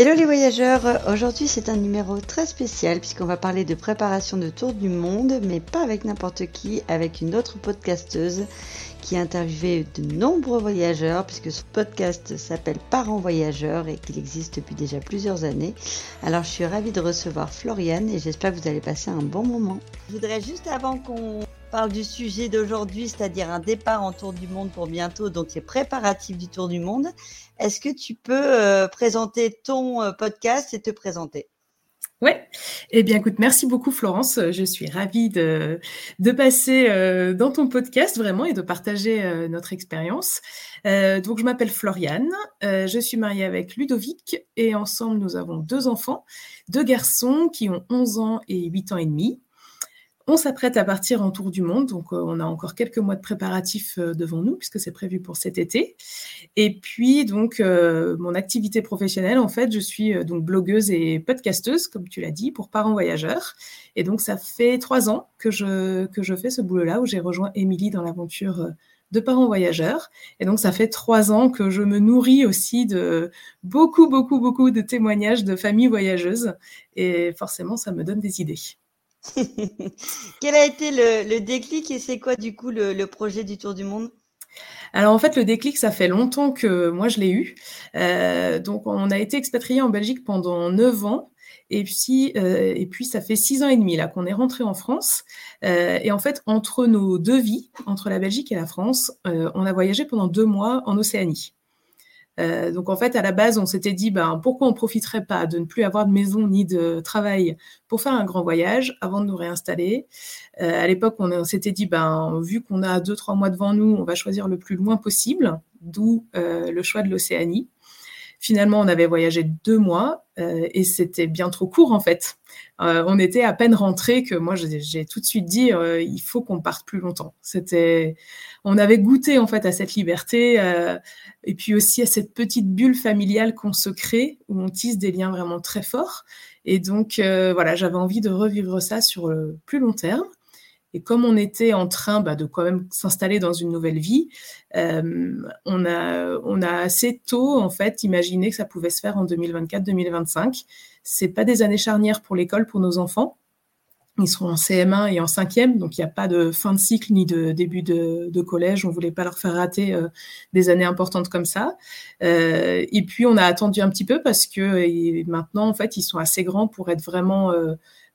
Hello les voyageurs, aujourd'hui c'est un numéro très spécial puisqu'on va parler de préparation de tour du monde, mais pas avec n'importe qui, avec une autre podcasteuse qui a interviewé de nombreux voyageurs puisque ce podcast s'appelle Parents voyageurs et qu'il existe depuis déjà plusieurs années. Alors je suis ravie de recevoir Floriane et j'espère que vous allez passer un bon moment. Je voudrais juste avant qu'on parle du sujet d'aujourd'hui, c'est-à-dire un départ en tour du monde pour bientôt, donc les préparatifs du tour du monde. Est-ce que tu peux euh, présenter ton euh, podcast et te présenter? Oui, eh bien écoute, merci beaucoup Florence. Je suis ravie de, de passer euh, dans ton podcast vraiment et de partager notre expérience. donc je m'appelle Floriane, je suis mariée avec Ludovic et ensemble nous avons deux enfants, deux garçons qui ont 11 ans et 8 ans et demi. On s'apprête à partir en tour du monde, donc euh, on a encore quelques mois de préparatifs euh, devant nous puisque c'est prévu pour cet été. Et puis donc euh, mon activité professionnelle, en fait, je suis donc blogueuse et podcasteuse, comme tu l'as dit, pour parents voyageurs. Et donc ça fait trois ans que je que je fais ce boulot-là où j'ai rejoint Émilie dans l'aventure de parents voyageurs. Et donc, ça fait trois ans que je me nourris aussi de beaucoup, beaucoup, beaucoup de témoignages de familles voyageuses. Et forcément, ça me donne des idées. Quel a été le, déclic et c'est quoi du coup le, projet du Tour du Monde? Alors en fait, le déclic, ça fait longtemps que moi je l'ai eu. Euh, donc on a été expatrié en Belgique pendant neuf ans. Et puis, euh, et puis, ça fait six ans et demi là qu'on est rentré en France. Euh, et en fait, entre nos deux vies, entre la Belgique et la France, on a voyagé pendant deux mois en Océanie. Euh, donc en fait, à la base, on s'était dit, ben, pourquoi on ne profiterait pas de ne plus avoir de maison ni de travail pour faire un grand voyage avant de nous réinstaller? Euh, à l'époque, on, s'était dit, ben, vu qu'on a deux, trois mois devant nous, on va choisir le plus loin possible, d'où euh, le choix de l'Océanie. Finalement, on avait voyagé deux mois et c'était bien trop court en fait. on était à peine rentré que moi j'ai tout de suite dit il faut qu'on parte plus longtemps. C'était on avait goûté en fait à cette liberté euh, et puis aussi à cette petite bulle familiale qu'on se crée où on tisse des liens vraiment très forts. Et donc euh, voilà, j'avais envie de revivre ça sur le plus long terme. Et comme on était en train bah, de quand même s'installer dans une nouvelle vie, euh, on, a, assez tôt en fait imaginé que ça pouvait se faire en 2024-2025. C'est pas des années charnières pour l'école pour nos enfants. Ils seront en CM1 et en 5e, donc il n'y a pas de fin de cycle ni de début de, collège. On ne voulait pas leur faire rater euh, des années importantes comme ça. Euh, et puis, on a attendu un petit peu parce que maintenant, en fait, ils sont assez grands pour être vraiment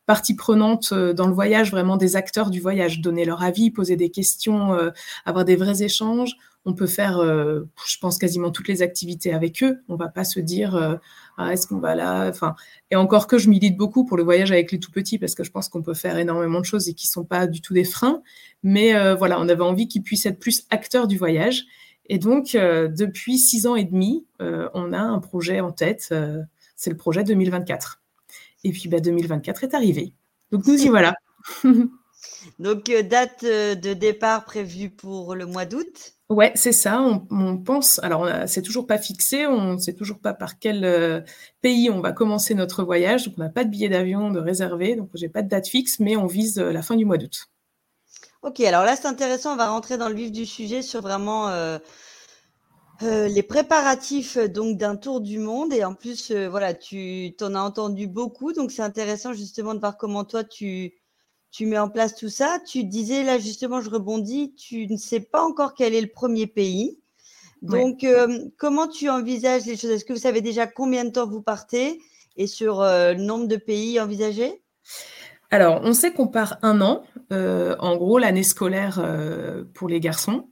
partie prenante dans le voyage, vraiment des acteurs du voyage, donner leur avis, poser des questions, avoir des vrais échanges on peut faire, euh, je pense, quasiment toutes les activités avec eux. On va pas se dire, euh, ah, est-ce qu'on va là? Enfin, et encore que je milite beaucoup pour le voyage avec les tout petits parce que je pense qu'on peut faire énormément de choses et qui sont pas du tout des freins. Mais euh, voilà, on avait envie qu'ils puissent être plus acteurs du voyage. Et donc, depuis six ans et demi, on a un projet en tête. c'est le projet 2024. Et puis, bah, 2024 est arrivé. Donc, nous y voilà. donc, date de départ prévue pour le mois d'août Ouais, c'est ça. On, pense. Alors, c'est toujours pas fixé. On ne sait toujours pas par quel euh, pays on va commencer notre voyage. Donc, on n'a pas de billet d'avion de réservé. Donc, j'ai pas de date fixe, mais on vise euh, la fin du mois d'août. Ok. Alors là, c'est intéressant. On va rentrer dans le vif du sujet sur vraiment euh, les préparatifs donc d'un tour du monde. Et en plus, voilà, tu t'en as entendu beaucoup. Donc, c'est intéressant justement de voir comment toi tu tu mets en place tout ça. Tu disais là justement, je rebondis, tu ne sais pas encore quel est le premier pays. Donc, euh, comment tu envisages les choses? Est-ce que vous savez déjà combien de temps vous partez? Et sur euh, le nombre de pays envisagés? Alors, on sait qu'on part un an, euh, en gros l'année scolaire pour les garçons.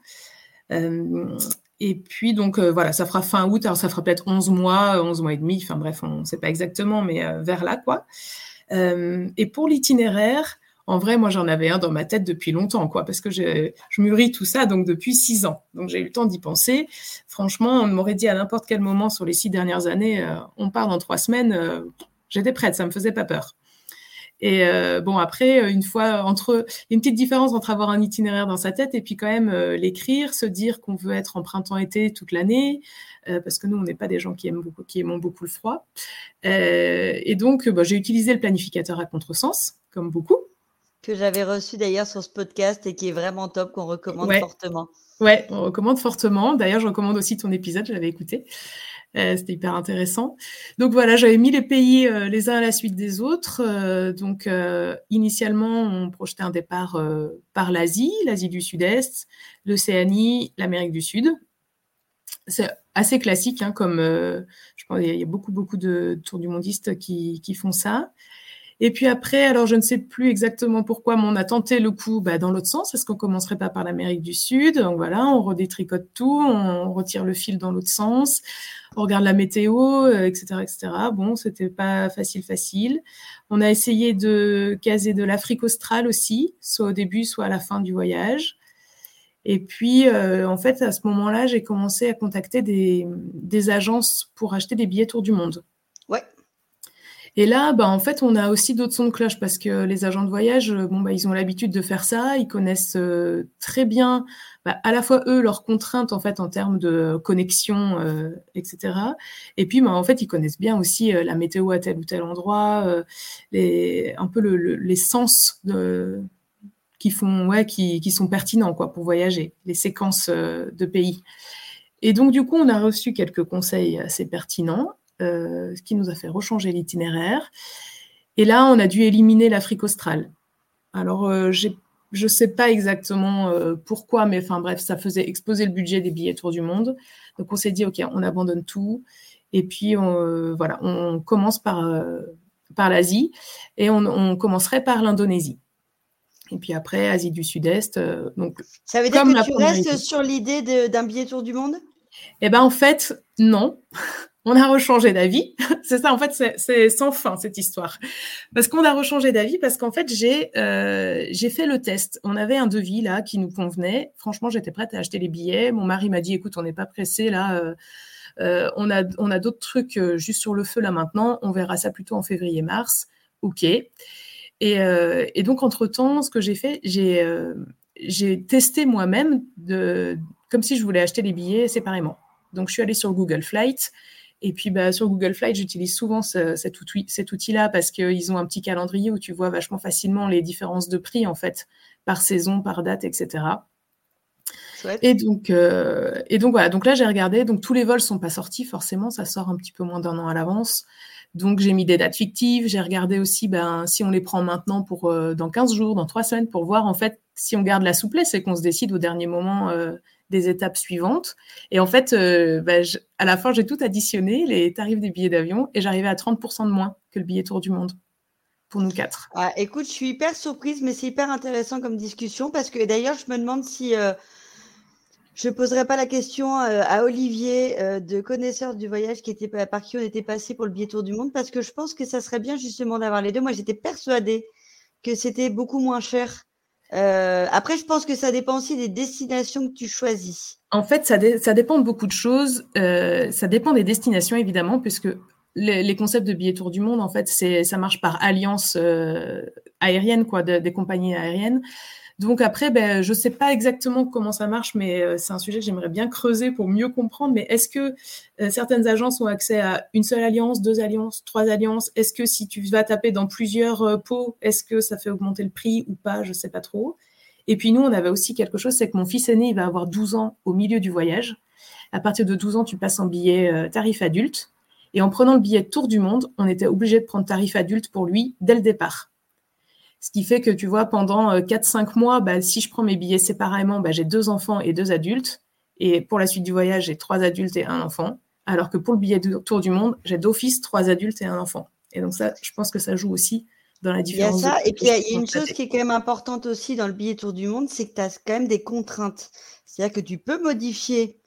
Et puis, donc, voilà, ça fera fin août. Alors, ça fera peut-être 11 mois, 11 mois et demi. Enfin, bref, on ne sait pas exactement, mais vers là, quoi. et pour l'itinéraire, en vrai, moi, j'en avais un dans ma tête depuis longtemps, quoi, parce que je, mûris tout ça donc depuis six ans. Donc, j'ai eu le temps d'y penser. Franchement, on m'aurait dit à n'importe quel moment sur les six dernières années, euh, on part dans trois semaines, euh, j'étais prête, ça me faisait pas peur. Et euh, bon, après, une fois entre, une petite différence entre avoir un itinéraire dans sa tête et puis quand même l'écrire, se dire qu'on veut être en printemps-été toute l'année, parce que nous, on n'est pas des gens qui aiment beaucoup, qui aiment beaucoup le froid. et donc, bah, j'ai utilisé le planificateur à contresens, comme beaucoup. Que j'avais reçu d'ailleurs sur ce podcast et qui est vraiment top, qu'on recommande fortement. Ouais, on recommande fortement. D'ailleurs, je recommande aussi ton épisode, je l'avais écouté. Euh, c'était hyper intéressant. Donc voilà, j'avais mis les pays euh, les uns à la suite des autres. Euh, donc initialement, on projetait un départ par l'Asie, l'Asie du Sud-Est, l'Océanie, l'Amérique du Sud. C'est assez classique, hein, comme je pense il y a beaucoup beaucoup de tours du mondistes qui, qui font ça. Et puis après, alors je ne sais plus exactement pourquoi, mais on a tenté le coup bah, dans l'autre sens. Est-ce qu'on commencerait pas par l'Amérique du Sud? Donc voilà, on redétricote tout, on retire le fil dans l'autre sens, on regarde la météo, etc., euh, etc. Bon, c'était pas facile, facile. On a essayé de caser de l'Afrique australe aussi, soit au début, soit à la fin du voyage. Et puis, euh, en fait, à ce moment-là, j'ai commencé à contacter des, des agences pour acheter des billets tour du monde. Et là, bah, en fait, on a aussi d'autres sons de cloche parce que les agents de voyage, euh, bon, bah, ils ont l'habitude de faire ça. Ils connaissent euh, très bien, bah, à la fois eux, leurs contraintes en fait en termes de connexion, euh, etc. Et puis, bah, en fait, ils connaissent bien aussi la météo à tel ou tel endroit, un peu le, les sens qui font, ouais, qui, qui, sont pertinents quoi pour voyager, les séquences de pays. Et donc, du coup, on a reçu quelques conseils assez pertinents. Euh, ce qui nous a fait rechanger l'itinéraire. Et là, on a dû éliminer l'Afrique australe. Alors, euh, je ne sais pas exactement euh, pourquoi, mais enfin bref, ça faisait exploser le budget des billets Tour du Monde. Donc, on s'est dit, OK, on abandonne tout. Et puis, on, voilà, on commence par, par l'Asie et on, commencerait par l'Indonésie. Et puis après, Asie du Sud-Est. donc, ça veut dire que tu restes sur l'idée d'un billet Tour du Monde? Eh bien, en fait, non on a rechangé d'avis. c'est ça, en fait, c'est sans fin cette histoire. Parce qu'on a rechangé d'avis parce qu'en fait, j'ai euh, j'ai fait le test. On avait un devis là qui nous convenait. Franchement, j'étais prête à acheter les billets. Mon mari m'a dit, écoute, on n'est pas pressé là. Euh, euh, on a d'autres trucs juste sur le feu là maintenant. On verra ça plutôt en février-mars. Ok. Et, et donc entre temps, ce que j'ai fait, j'ai testé moi-même comme si je voulais acheter les billets séparément. Donc je suis allée sur Google Flight et puis bah, sur Google Flight, j'utilise souvent cet, outil, cet outil-là parce qu'ils ont un petit calendrier où tu vois vachement facilement les différences de prix en fait par saison, par date, etc. Et donc, euh, et donc voilà. Donc là, j'ai regardé. Donc tous les vols sont pas sortis forcément. Ça sort un petit peu moins d'un an à l'avance. Donc j'ai mis des dates fictives. J'ai regardé aussi ben, si on les prend maintenant pour euh, dans 15 jours, dans 3 semaines, pour voir en fait si on garde la souplesse et qu'on se décide au dernier moment euh, des étapes suivantes. Et en fait, euh, bah, à la fin, j'ai tout additionné, les tarifs des billets d'avion, et j'arrivais à 30% de moins que le billet Tour du Monde pour nous quatre. Ah, écoute, je suis hyper surprise, mais c'est hyper intéressant comme discussion parce que d'ailleurs, je me demande si euh, je ne poserai pas la question euh, à Olivier, de connaisseur du voyage qui était, par qui on était passé pour le billet Tour du Monde, parce que je pense que ça serait bien justement d'avoir les deux. Moi, j'étais persuadée que c'était beaucoup moins cher euh, après, je pense que ça dépend aussi des destinations que tu choisis. En fait, ça, dépend de beaucoup de choses. Euh, ça dépend des destinations, évidemment, puisque les, concepts de billets tour du monde, en fait, ça marche par alliance euh, aérienne, quoi, des compagnies aériennes. Donc après, ben, je ne sais pas exactement comment ça marche, mais euh, c'est un sujet que j'aimerais bien creuser pour mieux comprendre. Mais est-ce que euh, certaines agences ont accès à une seule alliance, deux alliances, trois alliances? Est-ce que si tu vas taper dans plusieurs euh, pots, est-ce que ça fait augmenter le prix ou pas? Je ne sais pas trop. Et puis nous, on avait aussi quelque chose, c'est que mon fils aîné, il va avoir 12 ans au milieu du voyage. À partir de 12 ans, tu passes en billet tarif adulte. Et en prenant le billet Tour du Monde, on était obligé de prendre tarif adulte pour lui dès le départ. Ce qui fait que, tu vois, pendant 4-5 euh, mois, bah, si je prends mes billets séparément, bah, j'ai deux enfants et deux adultes. Et pour la suite du voyage, j'ai trois adultes et un enfant. Alors que pour le billet de tour du monde, j'ai d'office trois adultes et un enfant. Et donc ça, je pense que ça joue aussi dans la différence. Il y a ça. Et puis, il y a une chose qui est quand même importante aussi dans le billet tour du monde, c'est que tu as quand même des contraintes. C'est-à-dire que tu peux modifier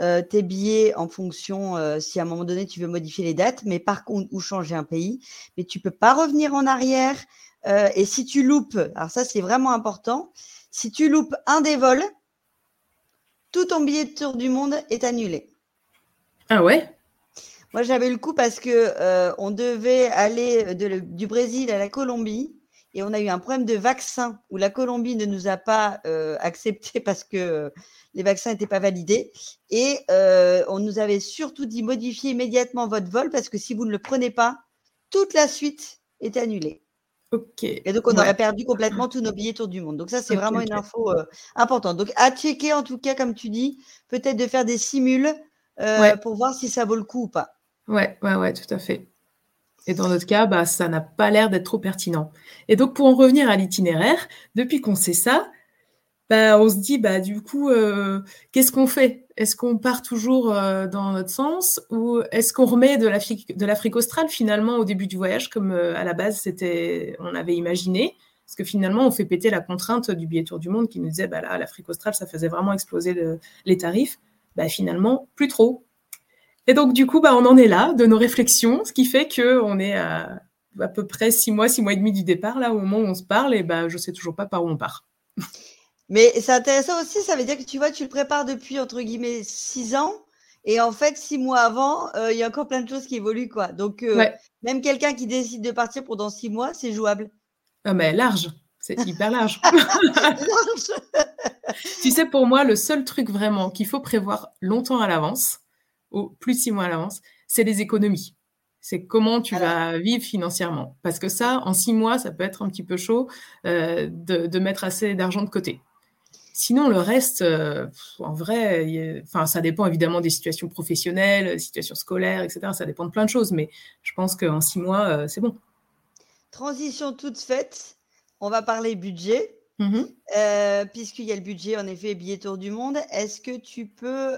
euh, tes billets en fonction, euh, si à un moment donné tu veux modifier les dates, mais par contre, ou changer un pays, mais tu peux pas revenir en arrière. Euh, et si tu loupes, alors ça c'est vraiment important, si tu loupes un des vols, tout ton billet de tour du monde est annulé. Ah ouais? Moi j'avais le coup parce que euh, on devait aller du Brésil à la Colombie et on a eu un problème de vaccin où la Colombie ne nous a pas euh, accepté parce que les vaccins n'étaient pas validés. Et on nous avait surtout dit modifier immédiatement votre vol parce que si vous ne le prenez pas, toute la suite est annulée. Et donc, on aurait perdu complètement tous nos billets tour du monde. Donc, ça, c'est vraiment une info euh, importante. Donc, à checker, en tout cas, comme tu dis, peut-être de faire des simules euh, pour voir si ça vaut le coup ou pas. Ouais, ouais, ouais, tout à fait. Et dans notre cas, bah, ça n'a pas l'air d'être trop pertinent. Et donc, pour en revenir à l'itinéraire, depuis qu'on sait ça, bah, on se dit, bah, du coup, euh, qu'est-ce qu'on fait? Est-ce qu'on part toujours euh, dans notre sens ou est-ce qu'on remet de l'Afrique, australe finalement au début du voyage comme euh, à la base c'était, on avait imaginé? Parce que finalement, on fait péter la contrainte du billet tour du monde qui nous disait, bah là, l'Afrique australe, ça faisait vraiment exploser les tarifs. Bah, finalement, plus trop. Et donc, du coup, bah, on en est là de nos réflexions, ce qui fait qu'on est à, à peu près six mois, six mois et demi du départ, là, au moment où on se parle, et bah, je sais toujours pas par où on part. Mais c'est intéressant aussi, ça veut dire que tu vois, tu le prépares depuis entre guillemets six ans. Et en fait, six mois avant, euh, il y a encore plein de choses qui évoluent. quoi. Donc, euh, même quelqu'un qui décide de partir pendant six mois, c'est jouable. Ah, mais large, c'est hyper large. tu sais, pour moi, le seul truc vraiment qu'il faut prévoir longtemps à l'avance, ou plus de six mois à l'avance, c'est les économies. C'est comment tu vas vivre financièrement. Parce que ça, en six mois, ça peut être un petit peu chaud euh, de mettre assez d'argent de côté. Sinon, le reste, euh, en vrai, enfin, ça dépend évidemment des situations professionnelles, situations scolaires, etc. Ça dépend de plein de choses, mais je pense qu'en six mois, euh, c'est bon. Transition toute faite, on va parler budget. Mmh euh, puisqu'il y a le budget, en effet, billet tour du monde, est-ce que tu peux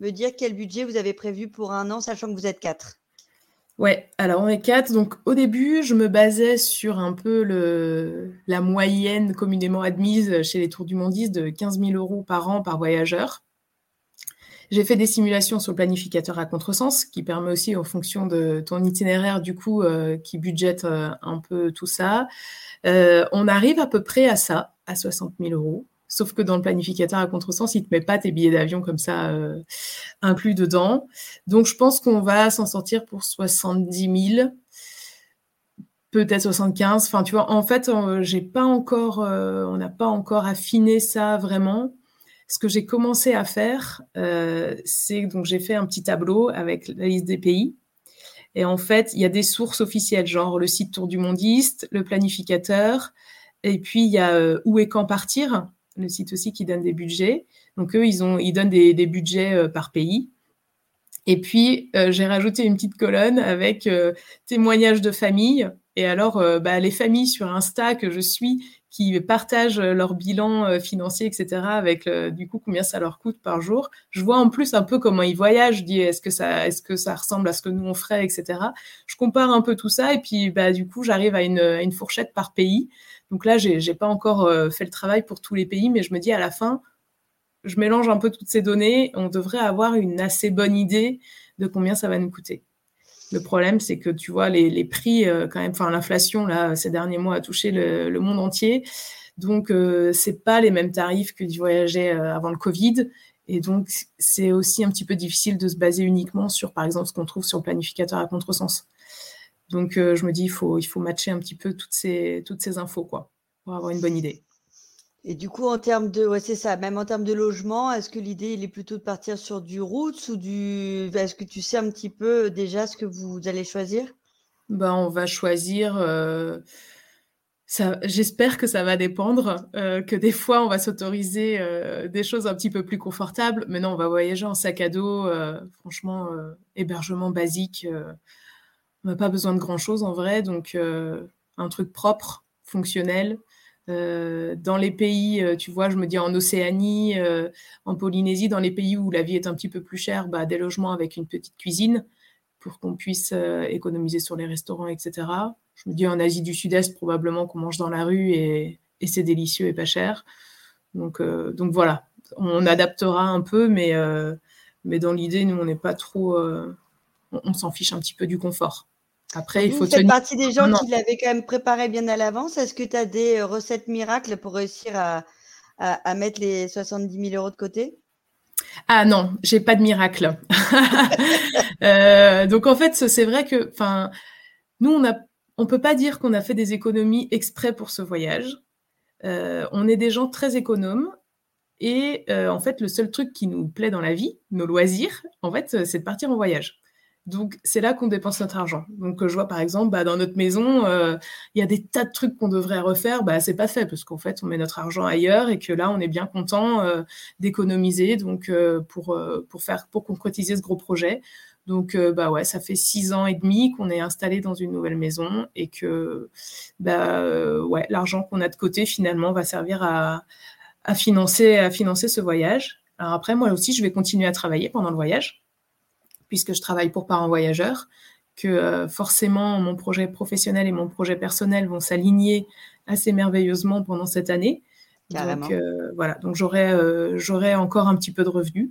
me dire quel budget vous avez prévu pour un an, sachant que vous êtes quatre? Ouais, alors on est quatre. Donc au début, je me basais sur un peu la moyenne communément admise chez les Tours du Mondiste de 15 000 euros par an par voyageur. J'ai fait des simulations sur le planificateur à contresens, qui permet aussi, en fonction de ton itinéraire, du coup, euh, qui budgète euh, un peu tout ça. Euh, on arrive à peu près à ça, à 60 000 euros. Sauf que dans le planificateur à contresens, il ne te met pas tes billets d'avion comme ça euh, inclus dedans. Donc, je pense qu'on va s'en sortir pour 70 000, peut-être 75. Enfin, tu vois, en fait, j'ai pas encore, euh, on n'a pas encore affiné ça vraiment. Ce que j'ai commencé à faire, euh, c'est donc j'ai fait un petit tableau avec la liste des pays. Et en fait, il y a des sources officielles, genre le site Tour du Mondiste, le planificateur, et puis il y a où et quand partir le site aussi qui donne des budgets. Donc eux, ils, ont, donnent des, budgets euh, par pays. Et puis, euh, j'ai rajouté une petite colonne avec euh, témoignages de famille. Et alors, bah, les familles sur Insta que je suis, qui partagent leur bilan financier, etc., avec du coup combien ça leur coûte par jour. Je vois en plus un peu comment ils voyagent. Je dis, est-ce que ça, ressemble à ce que nous on ferait, etc. Je compare un peu tout ça et puis bah, du coup, j'arrive à une fourchette par pays. Donc là, j'ai n'ai pas encore euh, fait le travail pour tous les pays, mais je me dis à la fin, je mélange un peu toutes ces données, on devrait avoir une assez bonne idée de combien ça va nous coûter. Le problème, c'est que tu vois, les, prix, euh, quand même, enfin, l'inflation, là, ces derniers mois, a touché le, monde entier. Donc, euh, c'est pas les mêmes tarifs que d'y voyager avant le Covid. Et donc, c'est aussi un petit peu difficile de se baser uniquement sur, par exemple, ce qu'on trouve sur le planificateur à contresens. Donc, euh, je me dis, il faut, il faut matcher un petit peu toutes ces, toutes ces infos, quoi, pour avoir une bonne idée. Et du coup, en termes de, ouais, c'est ça, même en termes de logement, est-ce que l'idée, il est plutôt de partir sur du route ou du, est-ce que tu sais un petit peu déjà ce que vous allez choisir? Ben, on va choisir. Euh, ça, j'espère que ça va dépendre, euh, que des fois on va s'autoriser des choses un petit peu plus confortables. Mais non, on va voyager en sac à dos, franchement, hébergement basique on n'a pas besoin de grand-chose en vrai, donc euh, un truc propre, fonctionnel. Euh, dans les pays, euh, tu vois, je me dis en Océanie, en Polynésie, dans les pays où la vie est un petit peu plus chère, bah, des logements avec une petite cuisine pour qu'on puisse économiser sur les restaurants, etc. Je me dis en Asie du Sud-Est, probablement qu'on mange dans la rue et, c'est délicieux et pas cher. Donc, donc voilà, on adaptera un peu, mais, mais dans l'idée, nous, on n'est pas trop. on s'en fiche un petit peu du confort. Après, il faut Vous faites partie des gens qui l'avaient quand même préparé bien à l'avance. Est-ce que tu as des euh, recettes miracles pour réussir à, mettre les 70 000 euros de côté? Ah non, j'ai pas de miracle. Euh, donc en fait, c'est vrai que, enfin, nous on a, on peut pas dire qu'on a fait des économies exprès pour ce voyage. Euh, on est des gens très économes et en fait, le seul truc qui nous plaît dans la vie, nos loisirs, en fait, c'est de partir en voyage. Donc, c'est là qu'on dépense notre argent. Donc, je vois par exemple, bah, dans notre maison, euh, il y a des tas de trucs qu'on devrait refaire. Bah, c'est pas fait parce qu'en fait, on met notre argent ailleurs et que là, on est bien content euh, d'économiser donc euh, pour pour faire pour concrétiser ce gros projet. Donc, bah ouais, ça fait six ans et demi qu'on est installé dans une nouvelle maison et que bah l'argent qu'on a de côté finalement va servir à, à financer à financer ce voyage. Alors après, moi aussi, je vais continuer à travailler pendant le voyage puisque je travaille pour parents voyageurs, que euh, forcément mon projet professionnel et mon projet personnel vont s'aligner assez merveilleusement pendant cette année. Donc euh, voilà, donc j'aurai euh, encore un petit peu de revenus,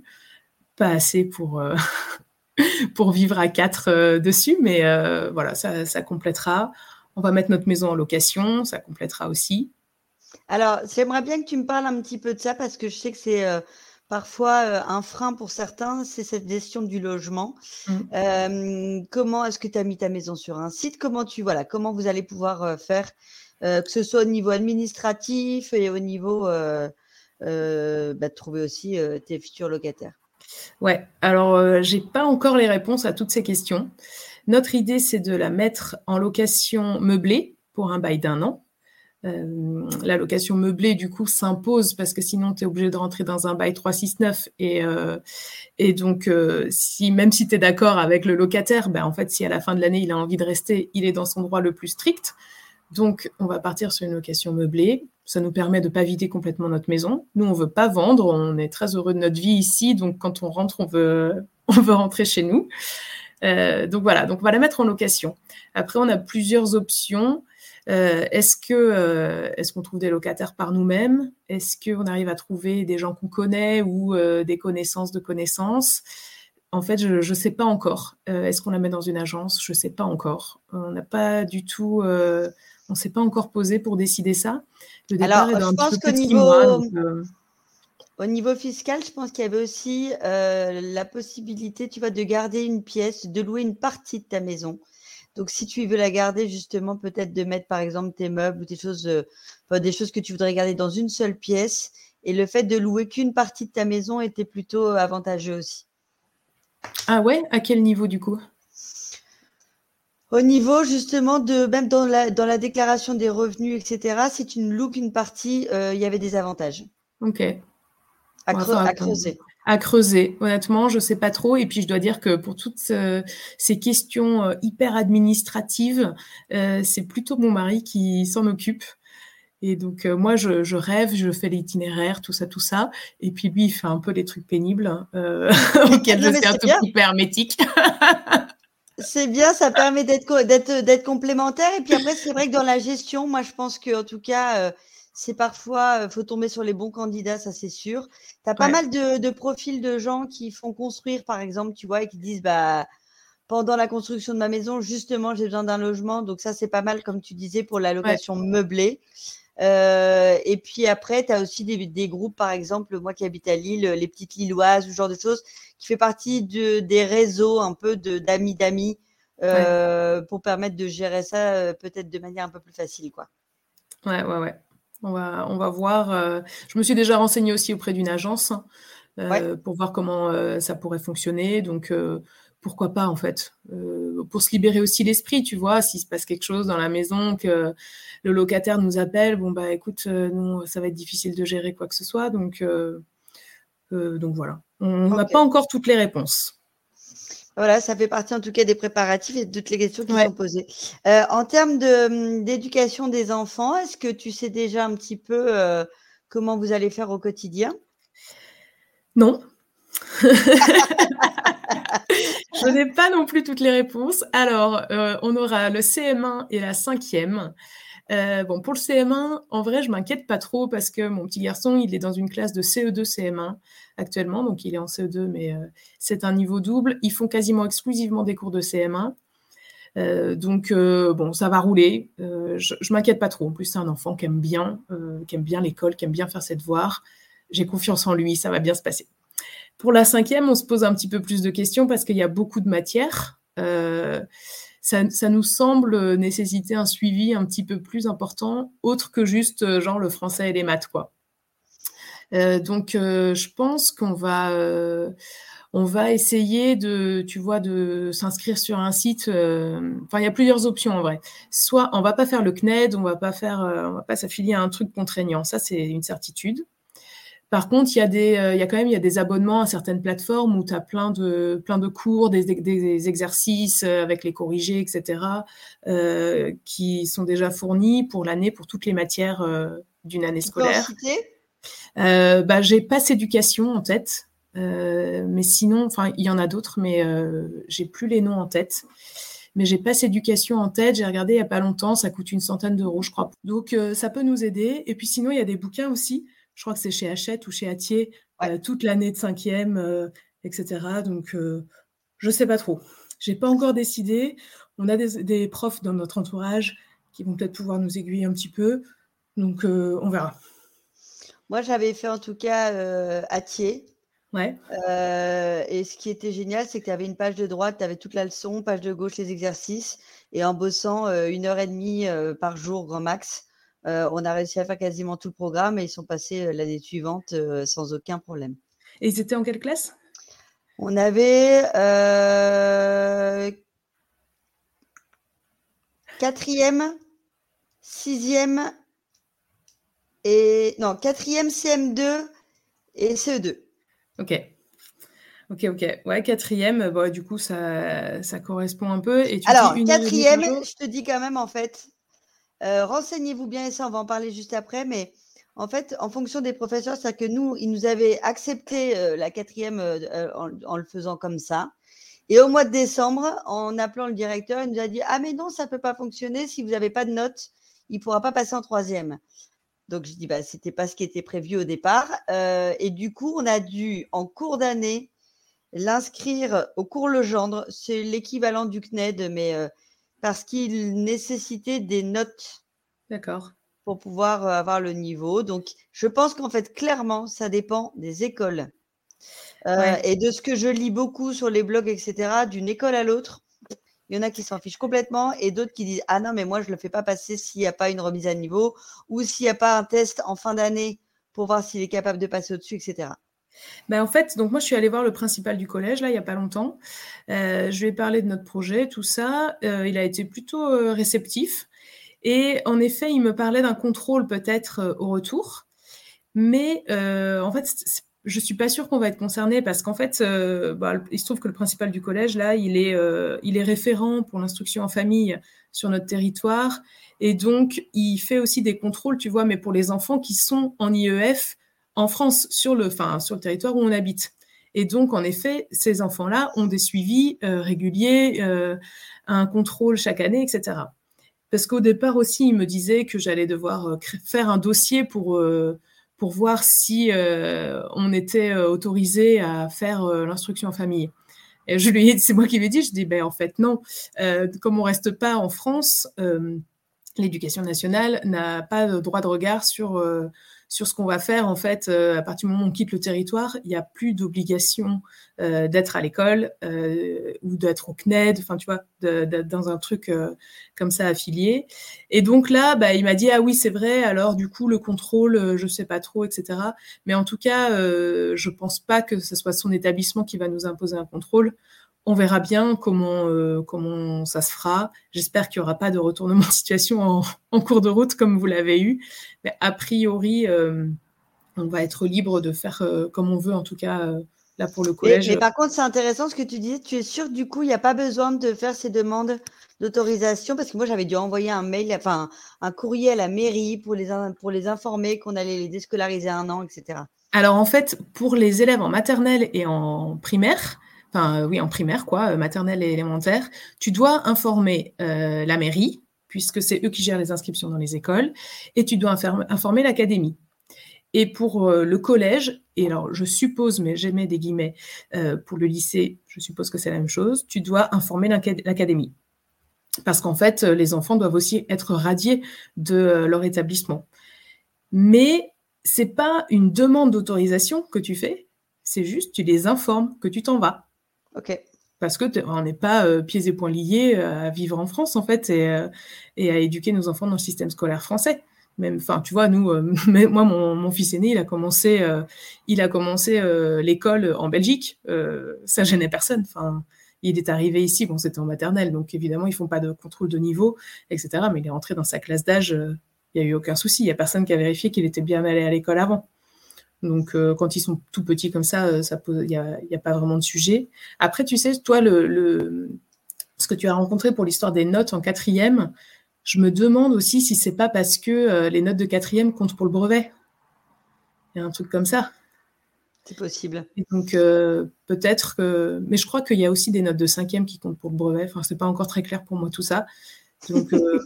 pas assez pour pour vivre à quatre dessus, mais voilà, ça, ça complétera. On va mettre notre maison en location, ça complétera aussi. Alors, j'aimerais bien que tu me parles un petit peu de ça parce que je sais que c'est Parfois, euh, un frein pour certains, c'est cette gestion du logement. Mmh. comment est-ce que tu as mis ta maison sur un site? Comment tu voilà, comment vous allez pouvoir euh, faire, euh, que ce soit au niveau administratif et au niveau bah, de trouver aussi tes futurs locataires? Ouais, alors j'ai pas encore les réponses à toutes ces questions. Notre idée, c'est de la mettre en location meublée pour un bail d'un an. Euh, la location meublée, du coup, s'impose parce que sinon, tu es obligé de rentrer dans un bail 369. Et, euh, et donc, euh, si, même si tu es d'accord avec le locataire, ben, en fait, si à la fin de l'année, il a envie de rester, il est dans son droit le plus strict. Donc, on va partir sur une location meublée. Ça nous permet de pas vider complètement notre maison. Nous, on veut pas vendre. On est très heureux de notre vie ici. Donc, quand on rentre, on veut, on veut rentrer chez nous. donc voilà, donc on va la mettre en location. Après, on a plusieurs options. Euh, est-ce que euh, est-ce qu'on trouve des locataires par nous-mêmes? Est-ce qu'on arrive à trouver des gens qu'on connaît ou euh, des connaissances de connaissances? En fait, je ne sais pas encore. est-ce qu'on la met dans une agence? Je ne sais pas encore. On n'a pas du tout. on s'est pas encore posé pour décider ça. Le départ Alors, est je pense qu'au niveau, au niveau fiscal, je pense qu'il y avait aussi la possibilité, tu vois, de garder une pièce, de louer une partie de ta maison. Donc, si tu veux la garder, justement, peut-être de mettre, par exemple, tes meubles ou des choses, euh, des choses que tu voudrais garder dans une seule pièce. Et le fait de louer qu'une partie de ta maison était plutôt euh, avantageux aussi. Ah ouais? À quel niveau du coup? Au niveau justement de, même dans la, dans la déclaration des revenus, etc., si tu ne loues qu'une partie, euh, il y avait des avantages. Ok. À, creuser à creuser. Honnêtement, je sais pas trop. Et puis, je dois dire que pour toutes ces questions euh, hyper administratives, euh, c'est plutôt mon mari qui s'en occupe. Et donc, euh, moi, je, rêve, je fais l'itinéraire, tout ça, tout ça. Et puis, lui, il fait un peu les trucs pénibles hein, auxquels je suis un peu hermétique. C'est bien, ça permet d'être d'être complémentaire. Et puis après, c'est vrai que dans la gestion, moi, je pense que en tout cas, c'est parfois, faut tomber sur les bons candidats, ça c'est sûr. Tu as pas mal de, profils de gens qui font construire, par exemple, tu vois, et qui disent, bah, pendant la construction de ma maison, justement, j'ai besoin d'un logement. Donc ça, c'est pas mal, comme tu disais, pour la location meublée. et puis après, tu as aussi des, groupes, par exemple, moi qui habite à Lille, les petites Lilloises, ce genre de choses, qui fait partie de, des réseaux un peu d'amis d'amis pour permettre de gérer ça peut-être de manière un peu plus facile. Quoi. Ouais, ouais, ouais. On va, on va voir. Euh, je me suis déjà renseignée aussi auprès d'une agence euh, pour voir comment euh, ça pourrait fonctionner. Donc, pourquoi pas, en fait Pour se libérer aussi l'esprit, tu vois, s'il se passe quelque chose dans la maison, que le locataire nous appelle, bon, bah écoute, nous, ça va être difficile de gérer quoi que ce soit. Donc, donc voilà. On n'a pas encore toutes les réponses. Voilà, ça fait partie en tout cas des préparatifs et de toutes les questions qui sont posées. Euh, en termes hum, d'éducation des enfants, est-ce que tu sais déjà un petit peu euh, comment vous allez faire au quotidien? Non. Je n'ai pas non plus toutes les réponses. Alors, euh, on aura le CM1 et la cinquième. Euh, bon, pour le CM1, en vrai, je m'inquiète pas trop parce que mon petit garçon, il est dans une classe de CE2 CM1 actuellement, donc il est en CE2, mais euh, c'est un niveau double. Ils font quasiment exclusivement des cours de CM1. Euh, donc bon, ça va rouler. je, m'inquiète pas trop. En plus, c'est un enfant qui aime bien, qui aime bien l'école, qui aime bien faire ses devoirs. J'ai confiance en lui, ça va bien se passer. Pour la cinquième, on se pose un petit peu plus de questions parce qu'il y a beaucoup de matières ça, nous semble nécessiter un suivi un petit peu plus important, autre que juste euh, genre le français et les maths, quoi. Euh, donc, euh, je pense qu'on va, on va essayer de, tu vois, de s'inscrire sur un site. Enfin, il y a plusieurs options en vrai. Soit on va pas faire le CNED, on va pas faire, on va pas s'affilier à un truc contraignant. Ça, c'est une certitude. Par contre, il y a des, euh, il y a quand même, il y a des abonnements à certaines plateformes où tu as plein de, plein de cours, des, des, exercices avec les corrigés, etc., qui sont déjà fournis pour l'année pour toutes les matières d'une année scolaire. Euh, bah, j'ai pas éducation en tête. Euh, mais sinon, enfin, il y en a d'autres, mais euh, j'ai plus les noms en tête. Mais j'ai pas éducation en tête. J'ai regardé il y a pas longtemps, ça coûte une centaine d'euros, je crois. Donc euh, ça peut nous aider. Et puis sinon, il y a des bouquins aussi. Je crois que c'est chez Hachette ou chez Atier, toute l'année de cinquième, etc. Donc je sais pas trop. J'ai pas encore décidé. On a des, des, profs dans notre entourage qui vont peut-être pouvoir nous aiguiller un petit peu. Donc on verra. Moi, j'avais fait en tout cas euh, Atier. Ouais. Euh, et ce qui était génial, c'est que tu avais une page de droite, tu avais toute la leçon, page de gauche, les exercices. Et en bossant euh, une heure et demie par jour, grand max, on a réussi à faire quasiment tout le programme et ils sont passés l'année suivante sans aucun problème. Et ils étaient en quelle classe? On avait quatrième, sixième et non, quatrième CM2 et CE2. Ok. Ok, ok. Ouais, quatrième, bah, du coup, ça, ça correspond un peu. Et Alors, quatrième, je te dis quand même, en fait, euh, renseignez-vous bien, et ça, on va en parler juste après, mais en fait, en fonction des professeurs, c'est-à-dire que nous, ils nous avaient accepté euh, la quatrième euh, en, le faisant comme ça. Et au mois de décembre, en appelant le directeur, il nous a dit Ah, mais non, ça ne peut pas fonctionner. Si vous n'avez pas de notes, il ne pourra pas passer en troisième. Donc, je dis, bah, c'était pas ce qui était prévu au départ. Et du coup, on a dû, en cours d'année, l'inscrire au cours Legendre. C'est l'équivalent du CNED, mais parce qu'il nécessitait des notes. D'accord. Pour pouvoir euh, avoir le niveau. Donc, je pense qu'en fait, clairement, ça dépend des écoles. Et de ce que je lis beaucoup sur les blogs, etc., d'une école à l'autre, il y en a qui s'en fichent complètement et d'autres qui disent Ah non, mais moi, je ne le fais pas passer s'il n'y a pas une remise à niveau ou s'il n'y a pas un test en fin d'année pour voir s'il est capable de passer au-dessus, etc. Ben en fait, donc moi je suis allée voir le principal du collège là il n'y a pas longtemps. Euh, je lui ai parlé de notre projet, tout ça. Euh, il a été plutôt euh, réceptif et en effet il me parlait d'un contrôle peut-être au retour, mais en fait je suis pas sûre qu'on va être concerné parce qu'en fait, bah, il se trouve que le principal du collège, là, il est référent pour l'instruction en famille sur notre territoire. Et donc, il fait aussi des contrôles, tu vois, mais pour les enfants qui sont en IEF en France, sur le, enfin, sur le territoire où on habite. Et donc, en effet, ces enfants-là ont des suivis euh, réguliers, un contrôle chaque année, etc. Parce qu'au départ aussi, il me disait que j'allais devoir faire un dossier pour pour voir si euh, on était euh, autorisé à faire euh, l'instruction en famille. Et je lui ai c'est moi qui lui ai dit, je dis, ben en fait non, comme on reste pas en France, l'éducation nationale n'a pas de droit de regard sur sur ce qu'on va faire, en fait, euh, à partir du moment où on quitte le territoire, il n'y a plus d'obligation euh, d'être à l'école euh, ou d'être au CNED, enfin, tu vois, d'être dans un truc comme ça affilié. Et donc là, bah, il m'a dit, ah oui, c'est vrai, alors du coup, le contrôle, je ne sais pas trop, etc. Mais en tout cas, je ne pense pas que ce soit son établissement qui va nous imposer un contrôle on verra bien comment, euh, comment ça se fera. J'espère qu'il n'y aura pas de retournement de situation en, cours de route comme vous l'avez eu. Mais a priori, euh, on va être libre de faire euh, comme on veut, en tout cas là pour le collège. Mais, par contre, c'est intéressant ce que tu dis. Tu es sûr du coup, il n'y a pas besoin de faire ces demandes d'autorisation? Parce que moi, j'avais dû envoyer un mail, enfin un courrier à la mairie pour les, pour les informer qu'on allait les déscolariser un an, etc. Alors en fait, pour les élèves en maternelle et en primaire, enfin oui, en primaire, quoi, euh, maternelle et élémentaire, tu dois informer euh, la mairie, puisque c'est eux qui gèrent les inscriptions dans les écoles, et tu dois informer l'académie. Et pour euh, le collège, et alors je suppose, mais j'aimais des guillemets, pour le lycée, je suppose que c'est la même chose, tu dois informer l'académie. Parce qu'en fait, les enfants doivent aussi être radiés de leur établissement. Mais c'est pas une demande d'autorisation que tu fais, c'est juste tu les informes que tu t'en vas. Parce que on n'est pas euh, pieds et poings liés euh, à vivre en France en fait et, euh, et, à éduquer nos enfants dans le système scolaire français. même, enfin, tu vois, nous, moi, mon, fils aîné, il a commencé, il a commencé l'école en Belgique. ça gênait personne. Enfin, il est arrivé ici, bon, c'était en maternelle, donc évidemment, ils font pas de contrôle de niveau, etc. Mais il est rentré dans sa classe d'âge, il n'y a eu aucun souci. Il y a personne qui a vérifié qu'il était bien allé à l'école avant. Donc, euh, quand ils sont tout petits comme ça, euh, ça il n'y a, a, pas vraiment de sujet. Après, tu sais, toi, le, le ce que tu as rencontré pour l'histoire des notes en quatrième, je me demande aussi si c'est pas parce que euh, les notes de quatrième comptent pour le brevet. Il y a un truc comme ça. C'est possible. Et donc, peut-être que. Mais je crois qu'il y a aussi des notes de cinquième qui comptent pour le brevet. Enfin, c'est pas encore très clair pour moi tout ça. Donc, euh,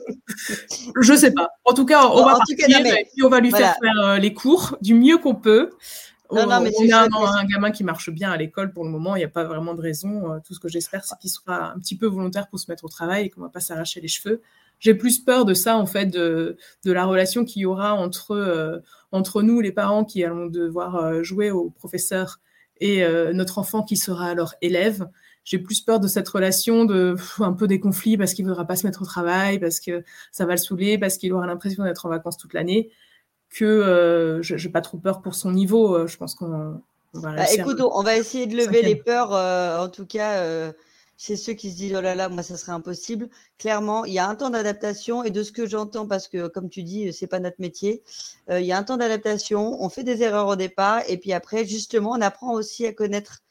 je sais pas. En tout cas, on va on va lui faire faire euh, les cours du mieux qu'on peut. on, a un, gamin qui marche bien à l'école pour le moment. Il n'y a pas vraiment de raison. Euh, tout ce que j'espère, c'est qu'il sera un petit peu volontaire pour se mettre au travail et qu'on va pas s'arracher les cheveux. J'ai plus peur de ça, en fait, de, de la relation qu'il y aura entre, entre nous, les parents, qui allons devoir jouer au professeur et notre enfant qui sera alors élève j'ai plus peur de cette relation, de un peu des conflits parce qu'il ne voudra pas se mettre au travail, parce que ça va le saouler, parce qu'il aura l'impression d'être en vacances toute l'année, que euh, je n'ai pas trop peur pour son niveau. Euh, je pense qu'on va bah, Écoute, on va essayer de lever les peurs, euh, en tout cas. chez ceux qui se disent oh là là, moi ça serait impossible. Clairement, il y a un temps d'adaptation et de ce que j'entends, parce que comme tu dis, c'est pas notre métier, il y a un temps d'adaptation. On fait des erreurs au départ et puis après, justement, on apprend aussi à connaître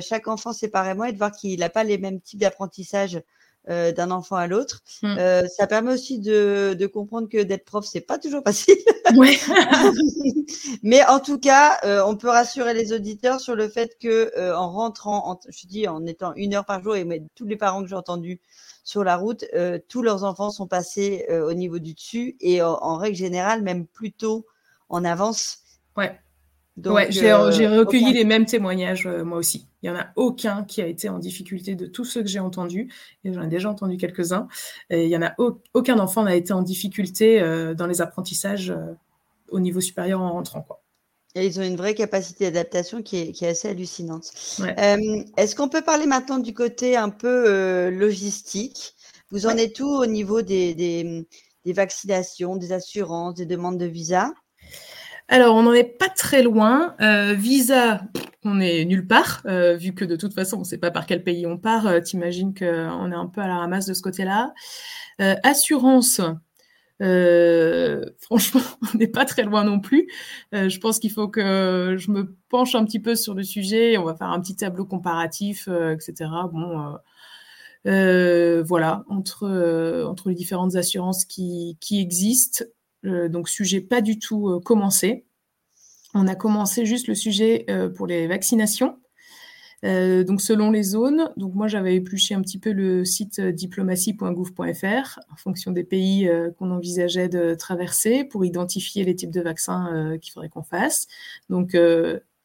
chaque enfant séparément et de voir qu'il n'a pas les mêmes types d'apprentissage euh, d'un enfant à l'autre. Mmh. Euh, ça permet aussi de, de comprendre que d'être prof, c'est pas toujours facile. Ouais. Mais en tout cas, on peut rassurer les auditeurs sur le fait que en rentrant, en, je dis en étant une heure par jour, et mais, tous les parents que j'ai entendus sur la route, tous leurs enfants sont passés au niveau du dessus et en, en règle générale, même plutôt en avance. Ouais ouais, j'ai euh, recueilli les mêmes témoignages euh, moi aussi. Il n'y en a aucun qui a été en difficulté de tous ceux que j'ai entendus, et j'en ai déjà entendu quelques-uns. Il n'y en a aucun enfant n'a été en difficulté euh, dans les apprentissages au niveau supérieur en rentrant. Quoi. Et ils ont une vraie capacité d'adaptation qui est, qui est, assez hallucinante. Est-ce qu'on peut parler maintenant du côté un peu logistique? Vous en êtes où au niveau des, des, des vaccinations, des assurances, des demandes de visa? Alors, on n'en est pas très loin. Euh, visa, on est nulle part, euh, vu que de toute façon, on ne sait pas par quel pays on part. Euh, T'imagines qu'on est un peu à la ramasse de ce côté-là. assurance, franchement, on n'est pas très loin non plus. je pense qu'il faut que je me penche un petit peu sur le sujet. On va faire un petit tableau comparatif, etc. Bon. voilà, entre, les différentes assurances qui, existent, euh, donc sujet pas du tout euh, commencé. On a commencé juste le sujet euh, pour les vaccinations. donc selon les zones, donc moi j'avais épluché un petit peu le site diplomatie.gouv.fr en fonction des pays qu'on envisageait de traverser pour identifier les types de vaccins qu'il faudrait qu'on fasse. Donc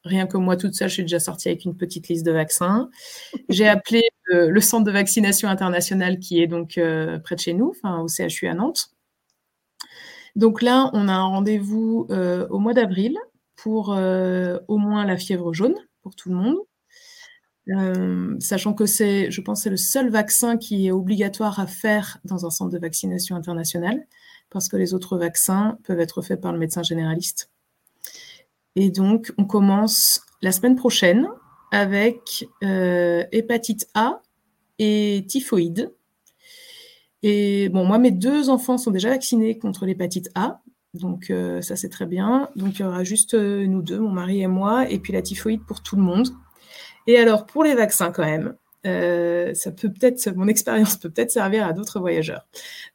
rien que moi toute seule, je suis déjà sortie avec une petite liste de vaccins. J'ai appelé le centre de vaccination international qui est donc près de chez nous, enfin au CHU à Nantes. Donc là, on a un rendez-vous euh, au mois d'avril pour euh, au moins la fièvre jaune pour tout le monde. Euh, sachant que c'est, je pense, c'est le seul vaccin qui est obligatoire à faire dans un centre de vaccination international, parce que les autres vaccins peuvent être faits par le médecin généraliste. Et donc, on commence la semaine prochaine avec hépatite A et typhoïde. Et bon, moi, mes deux enfants sont déjà vaccinés contre l'hépatite A. Donc euh, ça, c'est très bien. Donc il y aura juste euh, nous deux, mon mari et moi, et puis la typhoïde pour tout le monde. Et alors, pour les vaccins quand même, euh, ça peut peut-être, mon expérience peut peut-être servir à d'autres voyageurs.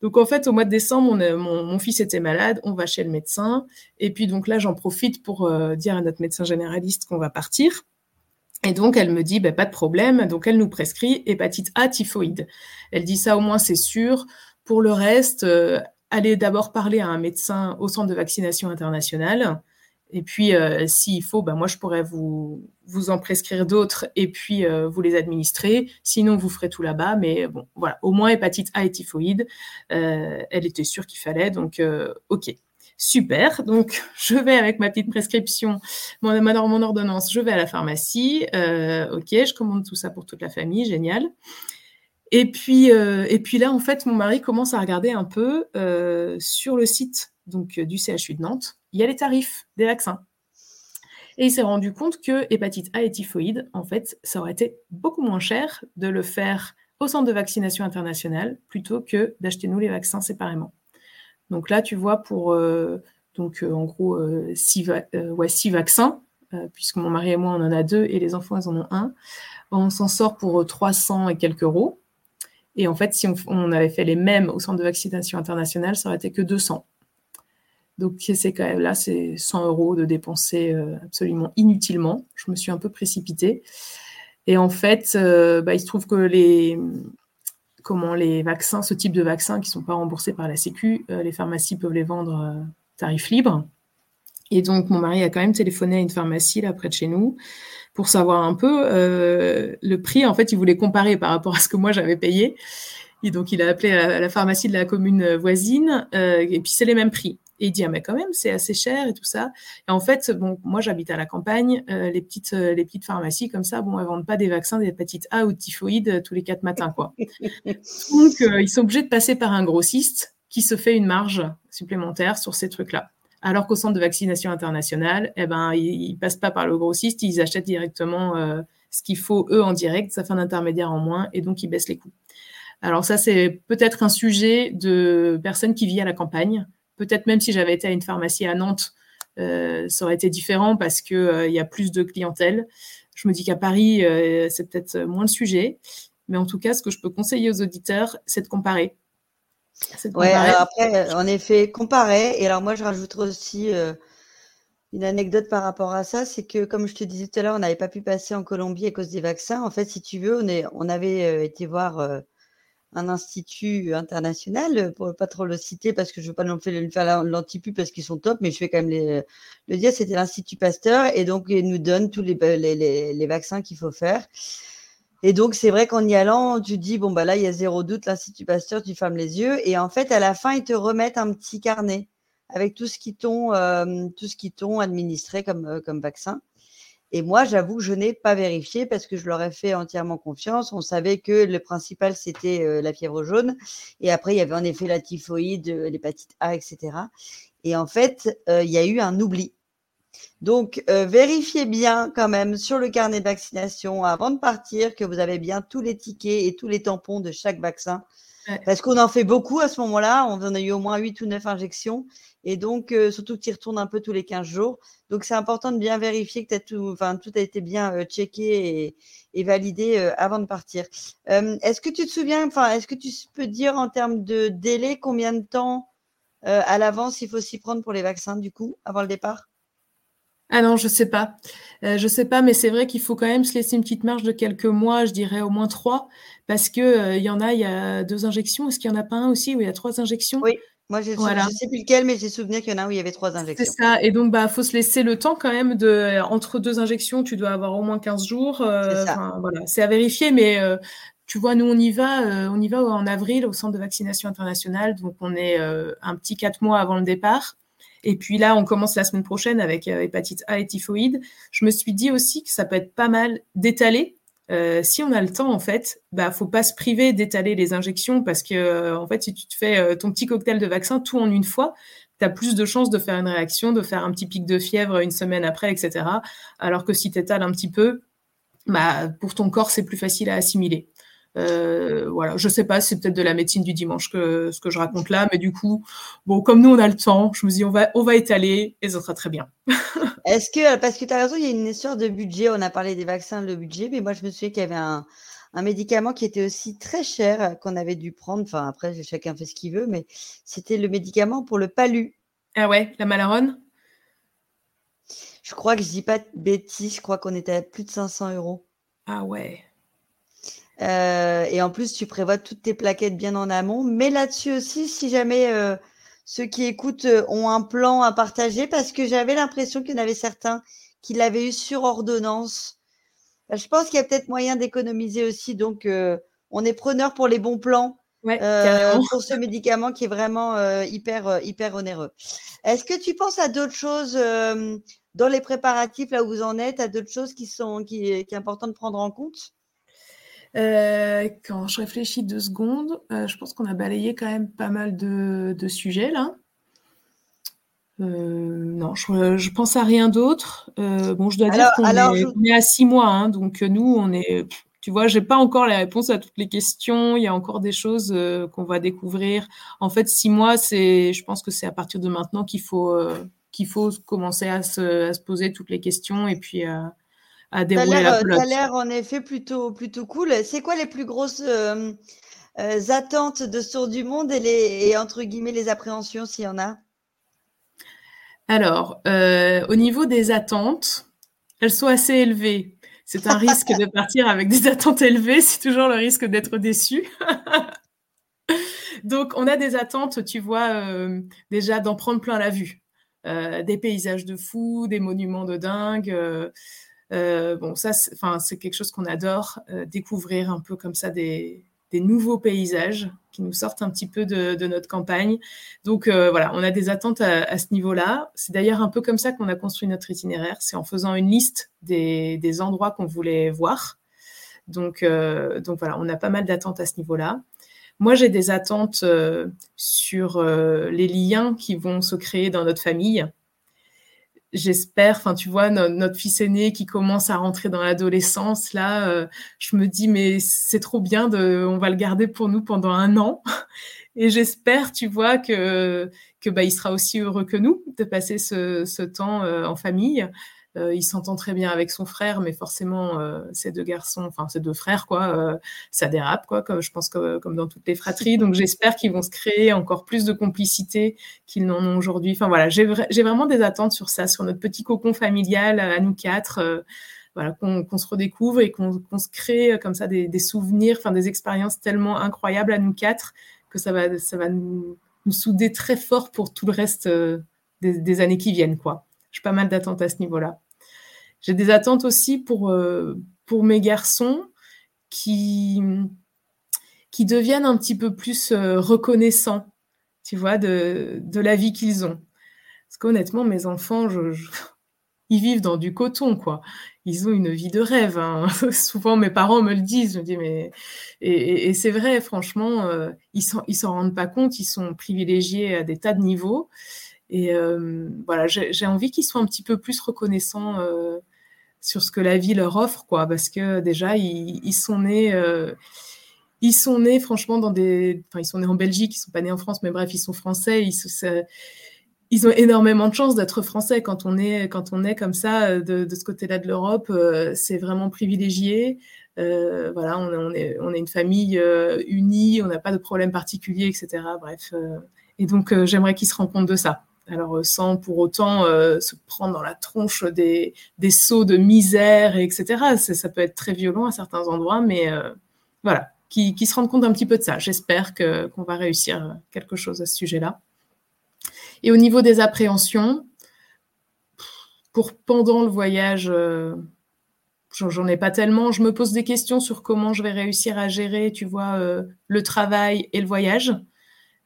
Donc en fait, au mois de décembre, mon, fils était malade, on va chez le médecin, et puis donc là, j'en profite pour dire à notre médecin généraliste qu'on va partir. Et donc, elle me dit, bah, pas de problème. Donc, elle nous prescrit hépatite A typhoïde. Elle dit ça, au moins, c'est sûr. Pour le reste, allez d'abord parler à un médecin au centre de vaccination international. Et puis, euh, s'il faut, bah, moi, je pourrais vous, vous en prescrire d'autres et puis euh, vous les administrer. Sinon, vous ferez tout là-bas. Mais bon, voilà, au moins hépatite A et typhoïde, elle était sûre qu'il fallait. Donc, OK. Super. Donc, je vais avec ma petite prescription, mon, mon ordonnance, je vais à la pharmacie. Euh, ok, je commande tout ça pour toute la famille. Génial. Et puis, euh, et puis là, en fait, mon mari commence à regarder un peu euh, sur le site donc du CHU de Nantes, il y a les tarifs des vaccins. Et il s'est rendu compte que hépatite A et typhoïde, en fait, ça aurait été beaucoup moins cher de le faire au centre de vaccination international plutôt que d'acheter nous les vaccins séparément. Donc là, tu vois, pour euh, donc euh, en gros euh, six, vaccins, puisque mon mari et moi on en a deux et les enfants ils en ont un, on s'en sort pour 300 et quelques euros. Et en fait, si on, avait fait les mêmes au centre de vaccination international, ça aurait été que 200. Donc c'est quand même là, c'est 100 euros de dépenser euh, absolument inutilement. Je me suis un peu précipitée. Et en fait, euh, bah, il se trouve que les, comment les vaccins, ce type de vaccins qui ne sont pas remboursés par la Sécu, euh, les pharmacies peuvent les vendre tarif libre. Et donc mon mari a quand même téléphoné à une pharmacie là près de chez nous pour savoir un peu le prix. En fait, il voulait comparer par rapport à ce que moi j'avais payé. Et donc, il a appelé à la, pharmacie de la commune voisine, et puis c'est les mêmes prix. Et il dit, ah, mais quand même, c'est assez cher et tout ça. Et en fait, bon, moi, j'habite à la campagne. Euh, les, petites, euh, les petites pharmacies comme ça, bon, elles vendent pas des vaccins d'hépatite A ou de typhoïde euh, tous les quatre matins, quoi. Donc, ils sont obligés de passer par un grossiste qui se fait une marge supplémentaire sur ces trucs-là. Alors qu'au centre de vaccination internationale, eh ben, ils, ne passent pas par le grossiste, ils achètent directement ce qu'il faut, eux, en direct. Ça fait un intermédiaire en moins et donc ils baissent les coûts. Alors ça, c'est peut-être un sujet de personnes qui vivent à la campagne Peut-être même si j'avais été à une pharmacie à Nantes, euh, ça aurait été différent parce qu'il euh, y a plus de clientèle. Je me dis qu'à Paris, euh, c'est peut-être moins le sujet. Mais en tout cas, ce que je peux conseiller aux auditeurs, c'est de comparer. Oui, après, en effet, comparer. Et alors, moi, je rajouterai aussi une anecdote par rapport à ça. C'est que, comme je te disais tout à l'heure, on n'avait pas pu passer en Colombie à cause des vaccins. En fait, si tu veux, on, est, on avait été voir un institut international, pour pas trop le citer parce que je veux pas non plus faire l'antipu parce qu'ils sont top, mais je vais quand même les, le dire, c'était l'Institut Pasteur et donc il nous donne tous les, les, les, vaccins qu'il faut faire. Et donc c'est vrai qu'en y allant, tu dis, bon, bah là, il y a zéro doute, l'Institut Pasteur, tu fermes les yeux et en fait, à la fin, ils te remettent un petit carnet avec tout ce qui t'ont euh, tout ce qui t'ont administré comme, euh, comme vaccin. Et moi, j'avoue que je n'ai pas vérifié parce que je leur ai fait entièrement confiance. On savait que le principal, c'était euh, la fièvre jaune. Et après, il y avait en effet la typhoïde, euh, l'hépatite A, etc. Et en fait, il y a eu un oubli. Donc, vérifiez bien quand même sur le carnet de vaccination avant de partir que vous avez bien tous les tickets et tous les tampons de chaque vaccin. Parce qu'on en fait beaucoup à ce moment-là. On en a eu au moins 8 ou 9 injections. Et donc, euh, surtout que tu retournes un peu tous les 15 jours. Donc, c'est important de bien vérifier que tout, a été bien euh, checké et, validé euh, avant de partir. est-ce que tu te souviens, enfin, est-ce que tu peux dire en termes de délai combien de temps à l'avance il faut s'y prendre pour les vaccins, du coup, avant le départ? Ah non, je sais pas. je sais pas, mais c'est vrai qu'il faut quand même se laisser une petite marge de quelques mois, je dirais au moins trois, parce que il y en a, il y a deux injections. Est-ce qu'il y en a pas un aussi où il y a trois injections? Oui. Moi, je ne sais plus lequel, mais j'ai souvenir qu'il y en a un où il y avait trois injections. C'est ça. Et donc, bah, faut se laisser le temps quand même de, entre deux injections, tu dois avoir au moins 15 jours. Euh, voilà, c'est à vérifier, mais euh, tu vois, nous, on y va, euh, on y va en avril au centre de vaccination internationale. Donc, on est un petit quatre mois avant le départ. Et puis là, on commence la semaine prochaine avec hépatite A et typhoïde. Je me suis dit aussi que ça peut être pas mal d'étaler euh, si on a le temps, en fait, bah, faut pas se priver d'étaler les injections parce que, euh, en fait, si tu te fais euh, ton petit cocktail de vaccin tout en une fois, tu as plus de chances de faire une réaction, de faire un petit pic de fièvre une semaine après, etc. Alors que si tu étales un petit peu, bah, pour ton corps, c'est plus facile à assimiler. Euh, voilà, je sais pas, c'est peut-être de la médecine du dimanche que ce que je raconte là, mais du coup, bon, comme nous on a le temps, je me dis on va on va étaler et ça sera très bien. Est-ce que parce que tu as raison, il y a une histoire de budget, on a parlé des vaccins, le budget, mais moi je me souviens qu'il y avait un, un médicament qui était aussi très cher qu'on avait dû prendre. Enfin après chacun fait ce qu'il veut, mais c'était le médicament pour le palu. Ah ouais, la malarone? Je crois que je dis pas de bêtises, je crois qu'on était à plus de 500 euros. Ah ouais. Euh, et en plus, tu prévois toutes tes plaquettes bien en amont. Mais là-dessus aussi, si jamais euh, ceux qui écoutent euh, ont un plan à partager, parce que j'avais l'impression qu'il y en avait certains qui l'avaient eu sur ordonnance. Bah, je pense qu'il y a peut-être moyen d'économiser aussi. Donc, on est preneur pour les bons plans. pour ce médicament qui est vraiment hyper hyper onéreux. Est-ce que tu penses à d'autres choses dans les préparatifs là où vous en êtes, à d'autres choses qui sont qui, qui est important de prendre en compte? Euh, quand je réfléchis deux secondes, euh, je pense qu'on a balayé quand même pas mal de, sujets là. non, je, pense à rien d'autre. bon, je dois dire qu'on est, à six mois, hein, donc nous, on est tu vois, j'ai pas encore les réponses à toutes les questions. Il y a encore des choses euh, qu'on va découvrir. En fait, six mois, c'est, je pense que c'est à partir de maintenant qu'il faut euh, qu'il faut commencer à se, à se, poser toutes les questions et puis à, à dérouler la pelote. Ça a l'air en effet plutôt plutôt cool. C'est quoi les plus grosses euh, attentes de ce tour du monde et les et entre guillemets les appréhensions s'il y en a? Alors, au niveau des attentes, elles sont assez élevées c'est un risque de partir avec des attentes élevées, c'est toujours le risque d'être déçu. Donc, on a des attentes, tu vois, euh, déjà d'en prendre plein la vue. Euh, des paysages de fou, des monuments de dingue. Euh, bon, ça, c'est quelque chose qu'on adore, découvrir un peu comme ça des, nouveaux paysages qui nous sortent un petit peu de, notre campagne. Donc euh, voilà, on a des attentes à, ce niveau-là. C'est d'ailleurs un peu comme ça qu'on a construit notre itinéraire. C'est en faisant une liste des, endroits qu'on voulait voir. Donc, euh, donc voilà, on a pas mal d'attentes à ce niveau-là. Moi, j'ai des attentes euh, sur les liens qui vont se créer dans notre famille j'espère, enfin tu vois, notre fils aîné qui commence à rentrer dans l'adolescence, là, euh, je me dis mais c'est trop bien, de, on va le garder pour nous pendant un an. Et j'espère, tu vois, que, que bah, il sera aussi heureux que nous de passer ce, ce temps euh, en famille. Euh, il s'entend très bien avec son frère, mais forcément, euh, ces deux garçons, enfin ces deux frères, quoi, euh, ça dérape, quoi, comme, je pense que, comme dans toutes les fratries. Donc j'espère qu'ils vont se créer encore plus de complicité qu'ils n'en ont aujourd'hui. Enfin voilà, j'ai vraiment des attentes sur ça, sur notre petit cocon familial à nous quatre. voilà, qu'on se redécouvre et qu'on se crée comme ça des, souvenirs, enfin des expériences tellement incroyables à nous quatre que ça va, ça va nous, souder très fort pour tout le reste des, des années qui viennent, quoi. J'ai pas mal d'attentes à ce niveau-là. J'ai des attentes aussi pour, euh, pour mes garçons qui, qui deviennent un petit peu plus euh, reconnaissants, tu vois, de, de la vie qu'ils ont. Parce qu'honnêtement, mes enfants, ils vivent dans du coton, quoi. Ils ont une vie de rêve. Hein. Souvent, mes parents me le disent. Je dis, mais et, c'est vrai, franchement, euh, ils ils s'en rendent pas compte. Ils sont privilégiés à des tas de niveaux. Et euh, voilà, j'ai envie qu'ils soient un petit peu plus reconnaissants euh, sur ce que la vie leur offre, quoi, parce que déjà, ils, sont nés. Euh, ils sont nés, franchement, dans des. Enfin, ils sont nés en Belgique, ils sont pas nés en France, mais bref, ils sont français. Ils, ont énormément de chance d'être français quand on est quand on est comme ça de, de ce côté-là de l'Europe. c'est vraiment privilégié. voilà, on, on, est on est une famille unie, on n'a pas de problème particulier, etc. Bref. et donc, j'aimerais qu'ils se rendent compte de ça. Alors, euh, sans pour autant euh, se prendre dans la tronche des, des sauts de misère, etc. Ça peut être très violent à certains endroits, mais euh, voilà, qui, se rendent compte un petit peu de ça. J'espère qu'on va réussir quelque chose à ce sujet-là. Et au niveau des appréhensions, pour pendant le voyage, j'en ai pas tellement. Je me pose des questions sur comment je vais réussir à gérer, tu vois, le travail et le voyage.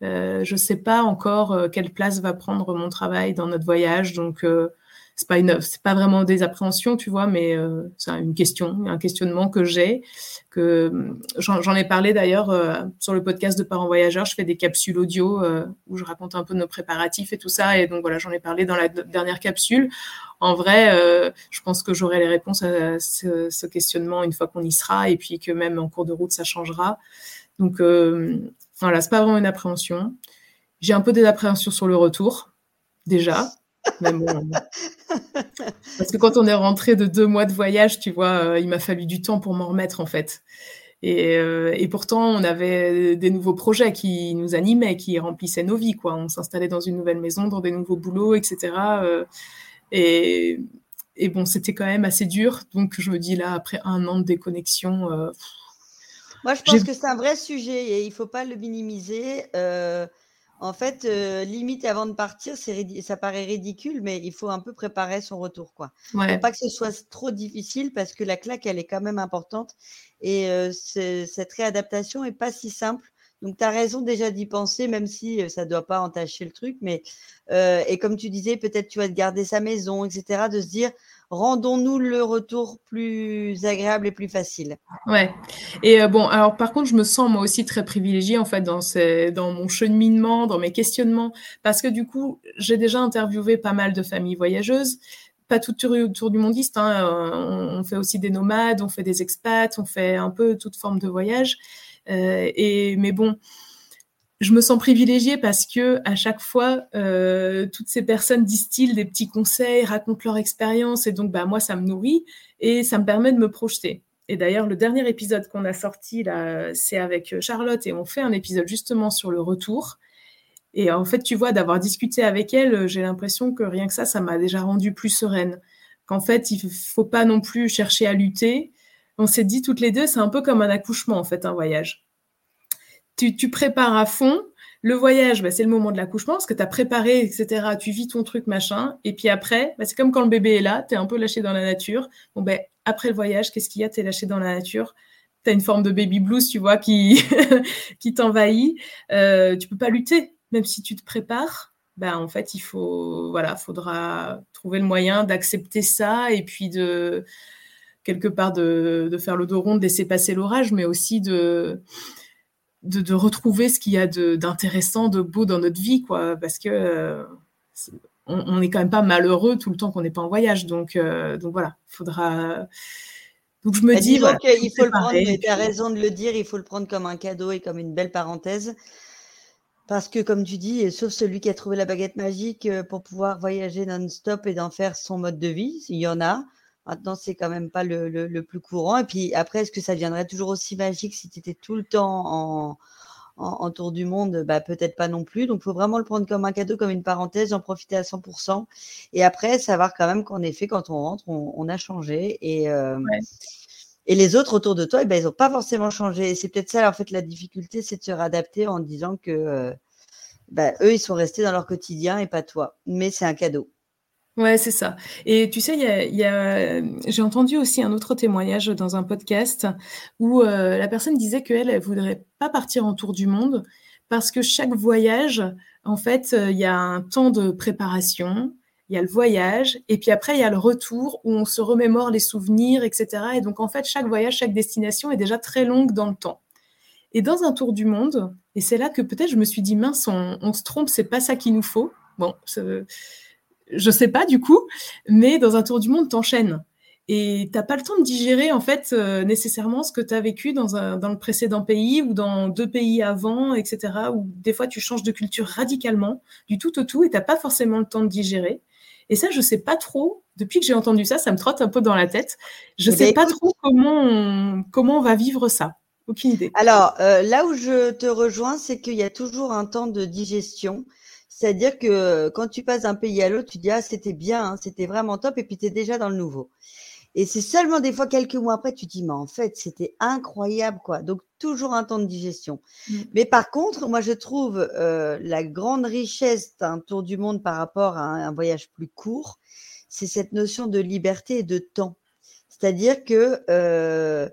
Euh, je ne sais pas encore euh, quelle place va prendre mon travail dans notre voyage, donc euh, c'est pas pas vraiment des appréhensions, tu vois, mais c'est une question, un questionnement que j'ai. Que j'en, ai parlé d'ailleurs sur le podcast de Parents Voyageurs. Je fais des capsules audio où je raconte un peu nos préparatifs et tout ça, et donc voilà, j'en ai parlé dans la dernière capsule. En vrai, je pense que j'aurai les réponses à ce, questionnement une fois qu'on y sera, et puis que même en cours de route, ça changera. Donc, voilà, c'est pas vraiment une appréhension. J'ai un peu des appréhensions sur le retour, déjà. Parce que quand on est rentré de deux mois de voyage, tu vois, euh, il m'a fallu du temps pour m'en remettre, en fait. Et, euh, et, pourtant, on avait des nouveaux projets qui nous animaient, qui remplissaient nos vies, quoi. On s'installait dans une nouvelle maison, dans des nouveaux boulots, etc. Euh, et, et, bon, c'était quand même assez dur. Donc, je me dis là, après un an de déconnexion, moi, je pense que c'est un vrai sujet et il ne faut pas le minimiser. Euh, en fait, euh, limite avant de partir, ça paraît ridicule, mais il faut un peu préparer son retour. Quoi. Faut pas que ce soit trop difficile parce que la claque, elle est quand même importante. Et euh, cette réadaptation n'est pas si simple. Donc, tu as raison déjà d'y penser, même si ça ne doit pas entacher le truc. Mais, et comme tu disais, peut-être tu vas te garder sa maison, etc. De se dire, rendons-nous le retour plus agréable et plus facile. Ouais. Et euh, bon, alors par contre, je me sens moi aussi très privilégiée en fait dans, dans mon cheminement, dans mes questionnements, parce que du coup, j'ai déjà interviewé pas mal de familles voyageuses, pas tout autour du mondiste. Hein, on, on, fait aussi des nomades, on fait des expats, on fait un peu toute forme de voyage. Euh, et mais bon je me sens privilégiée parce que à chaque fois, euh, toutes ces personnes distillent des petits conseils, racontent leur expérience, et donc bah moi ça me nourrit et ça me permet de me projeter. Et d'ailleurs, le dernier épisode qu'on a sorti là, c'est avec Charlotte et on fait un épisode justement sur le retour. Et en fait, tu vois, d'avoir discuté avec elle, j'ai l'impression que rien que ça, ça m'a déjà rendue plus sereine. Qu'en fait, il faut pas non plus chercher à lutter. On s'est dit toutes les deux, c'est un peu comme un accouchement en fait, un voyage tu, prépares à fond. Le voyage, bah, c'est le moment de l'accouchement, parce que tu as préparé, etc. Tu vis ton truc, machin. Et puis après, bah, c'est comme quand le bébé est là, tu es un peu lâché dans la nature. Bon, ben, après le voyage, qu'est-ce qu'il y a? Tu es lâché dans la nature. Tu as une forme de baby blues, tu vois, qui, t'envahit. Euh, tu peux pas lutter, même si tu te prépares. Ben, en fait, il faut, voilà, faudra trouver le moyen d'accepter ça et puis de, quelque part, de faire le dos rond, de laisser passer l'orage, mais aussi de, de, retrouver ce qu'il y a d'intéressant, de, beau dans notre vie, quoi, parce que euh, on n'est quand même pas malheureux tout le temps qu'on n'est pas en voyage, donc euh, donc voilà, faudra. Donc je me bah, dis, voilà, il faut le prendre. Tu as raison de le dire, il faut le prendre comme un cadeau et comme une belle parenthèse. Parce que, comme tu dis, sauf celui qui a trouvé la baguette magique euh, pour pouvoir voyager non-stop et d'en faire son mode de vie, il y en a. Maintenant, c'est quand même pas le, le, plus courant. Et puis après, est-ce que ça deviendrait toujours aussi magique si tu étais tout le temps en, en, tour du monde? Bah, Peut-être pas non plus. Donc, il faut vraiment le prendre comme un cadeau, comme une parenthèse, en profiter à 100%. Et après, savoir quand même qu'en effet, quand on rentre, on, a changé. Et, euh, et les autres autour de toi, eh ben, ils n'ont pas forcément changé. Et c'est peut-être ça, en fait, la difficulté, c'est de se réadapter en disant que euh, bah, eux, ils sont restés dans leur quotidien et pas toi. Mais c'est un cadeau. Ouais, c'est ça. Et tu sais, y a, j'ai entendu aussi un autre témoignage dans un podcast où euh, la personne disait qu'elle, elle voudrait pas partir en tour du monde parce que chaque voyage, en fait, euh, il y a un temps de préparation, il y a le voyage, et puis après, il y a le retour où on se remémore les souvenirs, etc. Et donc, en fait, chaque voyage, chaque destination est déjà très longue dans le temps. Et dans un tour du monde, et c'est là que peut-être je me suis dit, mince, on, on se trompe, c'est pas ça qu'il nous faut. Bon, je sais pas du coup, mais dans un tour du monde, t'enchaînes. Et t'as pas le temps de digérer en fait euh, nécessairement ce que tu as vécu dans, un, dans le précédent pays ou dans deux pays avant, etc. Ou des fois tu changes de culture radicalement, du tout au tout, et t'as pas forcément le temps de digérer. Et ça, je sais pas trop. Depuis que j'ai entendu ça, ça me trotte un peu dans la tête. Je ne eh sais ben, pas trop comment on, comment on va vivre ça. Aucune idée. Alors euh, là où je te rejoins, c'est qu'il y a toujours un temps de digestion. C'est-à-dire que quand tu passes d'un pays à l'autre, tu dis ah c'était bien, hein, c'était vraiment top, et puis tu es déjà dans le nouveau. Et c'est seulement des fois quelques mois après, tu te dis mais en fait c'était incroyable quoi. Donc toujours un temps de digestion. Mmh. Mais par contre, moi je trouve euh, la grande richesse d'un tour du monde par rapport à un, voyage plus court, c'est cette notion de liberté et de temps. C'est-à-dire que euh,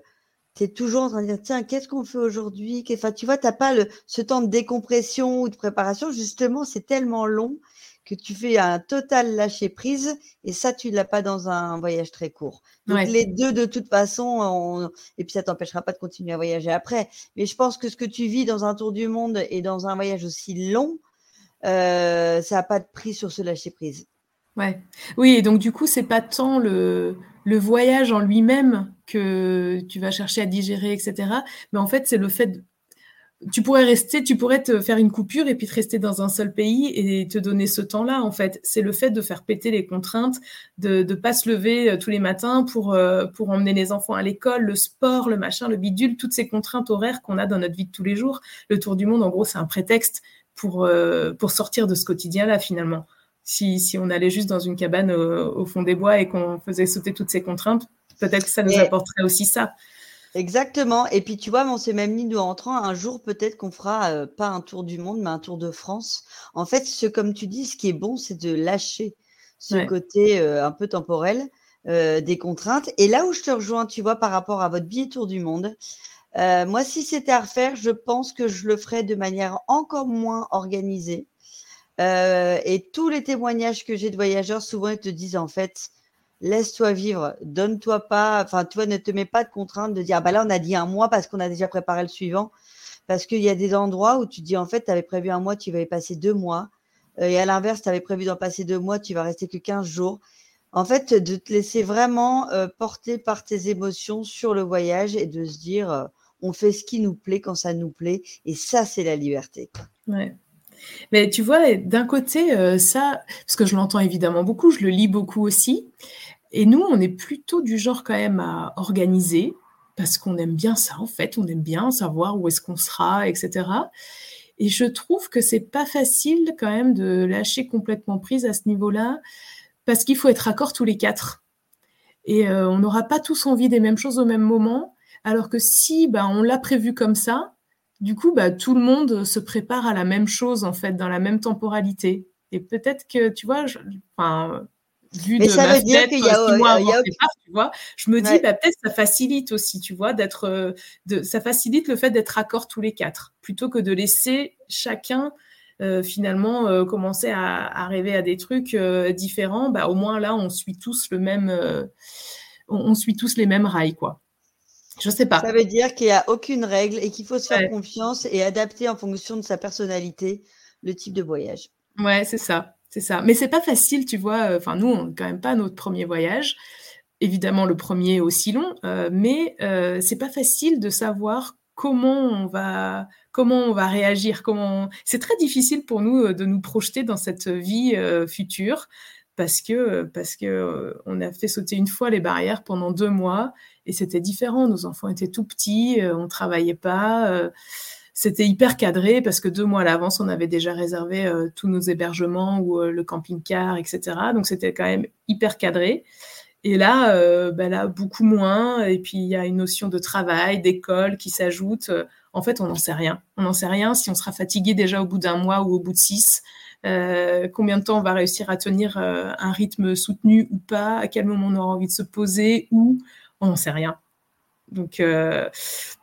tu es toujours en train de dire, tiens, qu'est-ce qu'on fait aujourd'hui? Enfin, Tu vois, tu n'as pas le, ce temps de décompression ou de préparation. Justement, c'est tellement long que tu fais un total lâcher prise et ça, tu ne l'as pas dans un voyage très court. Donc, les deux, de toute façon, et puis ça t'empêchera pas de continuer à voyager après. Mais je pense que ce que tu vis dans un tour du monde et dans un voyage aussi long, euh, ça n'a pas de prix sur ce lâcher prise. Ouais. Oui, et donc du coup, c'est pas tant le, voyage en lui-même que tu vas chercher à digérer, etc. Mais en fait, c'est le fait. Tu pourrais rester, tu pourrais te faire une coupure et puis te rester dans un seul pays et te donner ce temps-là. En fait, c'est le fait de faire péter les contraintes, de ne pas se lever euh, tous les matins pour euh, pour emmener les enfants à l'école, le sport, le machin, le bidule, toutes ces contraintes horaires qu'on a dans notre vie de tous les jours. Le tour du monde, en gros, c'est un prétexte pour euh, pour sortir de ce quotidien-là finalement si, on allait juste dans une cabane au, fond des bois et qu'on faisait sauter toutes ces contraintes, peut-être que ça nous apporterait aussi ça. Exactement. Et puis, tu vois, on s'est même dit, nous, entrant, un jour, peut-être qu'on fera euh, pas un tour du monde, mais un tour de France. En fait, ce, comme tu dis, ce qui est bon, c'est de lâcher ce côté euh, un peu temporel euh, des contraintes. Et là où je te rejoins, tu vois, par rapport à votre billet tour du monde, moi, si c'était à refaire, je pense que je le ferais de manière encore moins organisée. Euh, et tous les témoignages que j'ai de voyageurs, souvent, ils te disent en fait, laisse-toi vivre, donne-toi pas, enfin, tu vois, ne te mets pas de contrainte de dire, ah, bah là, on a dit un mois parce qu'on a déjà préparé le suivant. Parce qu'il y a des endroits où tu dis, en fait, tu avais prévu un mois, tu vas y passer deux mois. Euh, et à l'inverse, tu avais prévu d'en passer deux mois, tu vas rester que 15 jours. En fait, de te laisser vraiment euh, porter par tes émotions sur le voyage et de se dire, on fait ce qui nous plaît quand ça nous plaît. Et ça, c'est la liberté. Mais tu vois, d'un côté, ça, parce que je l'entends évidemment beaucoup, je le lis beaucoup aussi. Et nous, on est plutôt du genre quand même à organiser, parce qu'on aime bien ça, en fait, on aime bien savoir où est-ce qu'on sera, etc. Et je trouve que c'est pas facile quand même de lâcher complètement prise à ce niveau-là, parce qu'il faut être accord tous les quatre. Et euh, on n'aura pas tous envie des mêmes choses au même moment, alors que si bah, on l'a prévu comme ça, du coup, bah, tout le monde se prépare à la même chose, en fait, dans la même temporalité. Et peut-être que, tu vois, je, enfin, vu Mais ça veut dire qu'il y a, il y a... tu vois, je me dis bah, peut-être ça facilite aussi, tu vois, d'être, euh, de, ça facilite le fait d'être accord tous les quatre, plutôt que de laisser chacun euh, finalement euh, commencer à, à, rêver à des trucs différents. Bah, au moins là, on suit tous le même, on, on, suit tous les mêmes rails, quoi. Je sais pas. Ça veut dire qu'il n'y a aucune règle et qu'il faut se faire confiance et adapter en fonction de sa personnalité le type de voyage. Ouais, c'est ça. C'est ça. Mais c'est pas facile, tu vois. Euh, enfin, nous, on quand même pas notre premier voyage. Évidemment, le premier aussi long, euh, mais euh, c'est pas facile de savoir comment on va comment on va réagir. Comment c'est très difficile pour nous euh, de nous projeter dans cette vie future parce que parce que on a fait sauter une fois les barrières pendant deux mois et c'était différent. Nos enfants étaient tout petits, on travaillait pas c'était hyper cadré parce que deux mois à l'avance, on avait déjà réservé euh, tous nos hébergements ou euh, le camping-car, etc. Donc c'était quand même hyper cadré. Et là, euh, bah là, beaucoup moins. Et puis il y a une notion de travail, d'école qui s'ajoute. En fait, on n'en sait rien. On n'en sait rien si on sera fatigué déjà au bout d'un mois ou au bout de six. combien de temps on va réussir à tenir un rythme soutenu ou pas? À quel moment on aura envie de se poser? Ou on n'en sait rien. Donc, euh,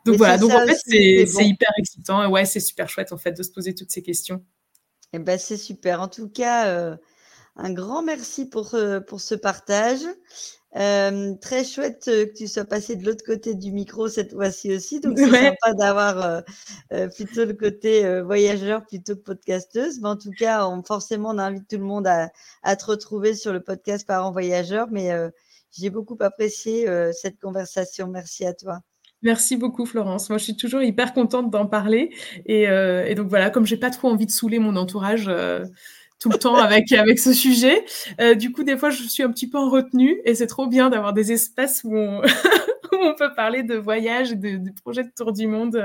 donc voilà. Donc en fait, c'est hyper excitant. Ouais, c'est super chouette en fait de se poser toutes ces questions. Eh ben, c'est super. En tout cas, euh, un grand merci pour, euh, pour ce partage. très chouette que tu sois passé de l'autre côté du micro cette fois-ci aussi. Donc, c'est sympa d'avoir plutôt le côté voyageur plutôt que podcasteuse. Mais en tout cas, on, forcément, on invite tout le monde à, à te retrouver sur le podcast Parents Voyageurs. Mais j'ai beaucoup apprécié euh, cette conversation. Merci à toi. Merci beaucoup Florence. Moi, je suis toujours hyper contente d'en parler. Et, euh, et, donc voilà, comme j'ai pas trop envie de saouler mon entourage euh, tout le temps avec avec ce sujet, euh, du coup des fois je suis un petit peu en retenue et c'est trop bien d'avoir des espaces où on, où on peut parler de voyage, de, de projets de tour du monde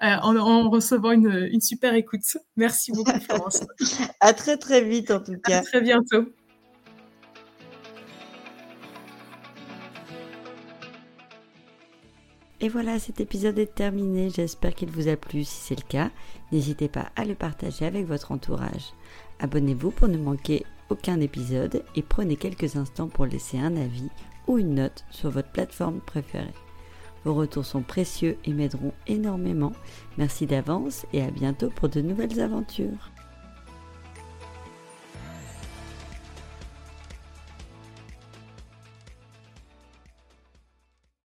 en, en, recevant une, une super écoute. Merci beaucoup Florence. à très très vite en tout cas. À très bientôt. Et voilà, cet épisode est terminé. J'espère qu'il vous a plu. Si c'est le cas, n'hésitez pas à le partager avec votre entourage. Abonnez-vous pour ne manquer aucun épisode et prenez quelques instants pour laisser un avis ou une note sur votre plateforme préférée. Vos retours sont précieux et m'aideront énormément. Merci d'avance et à bientôt pour de nouvelles aventures.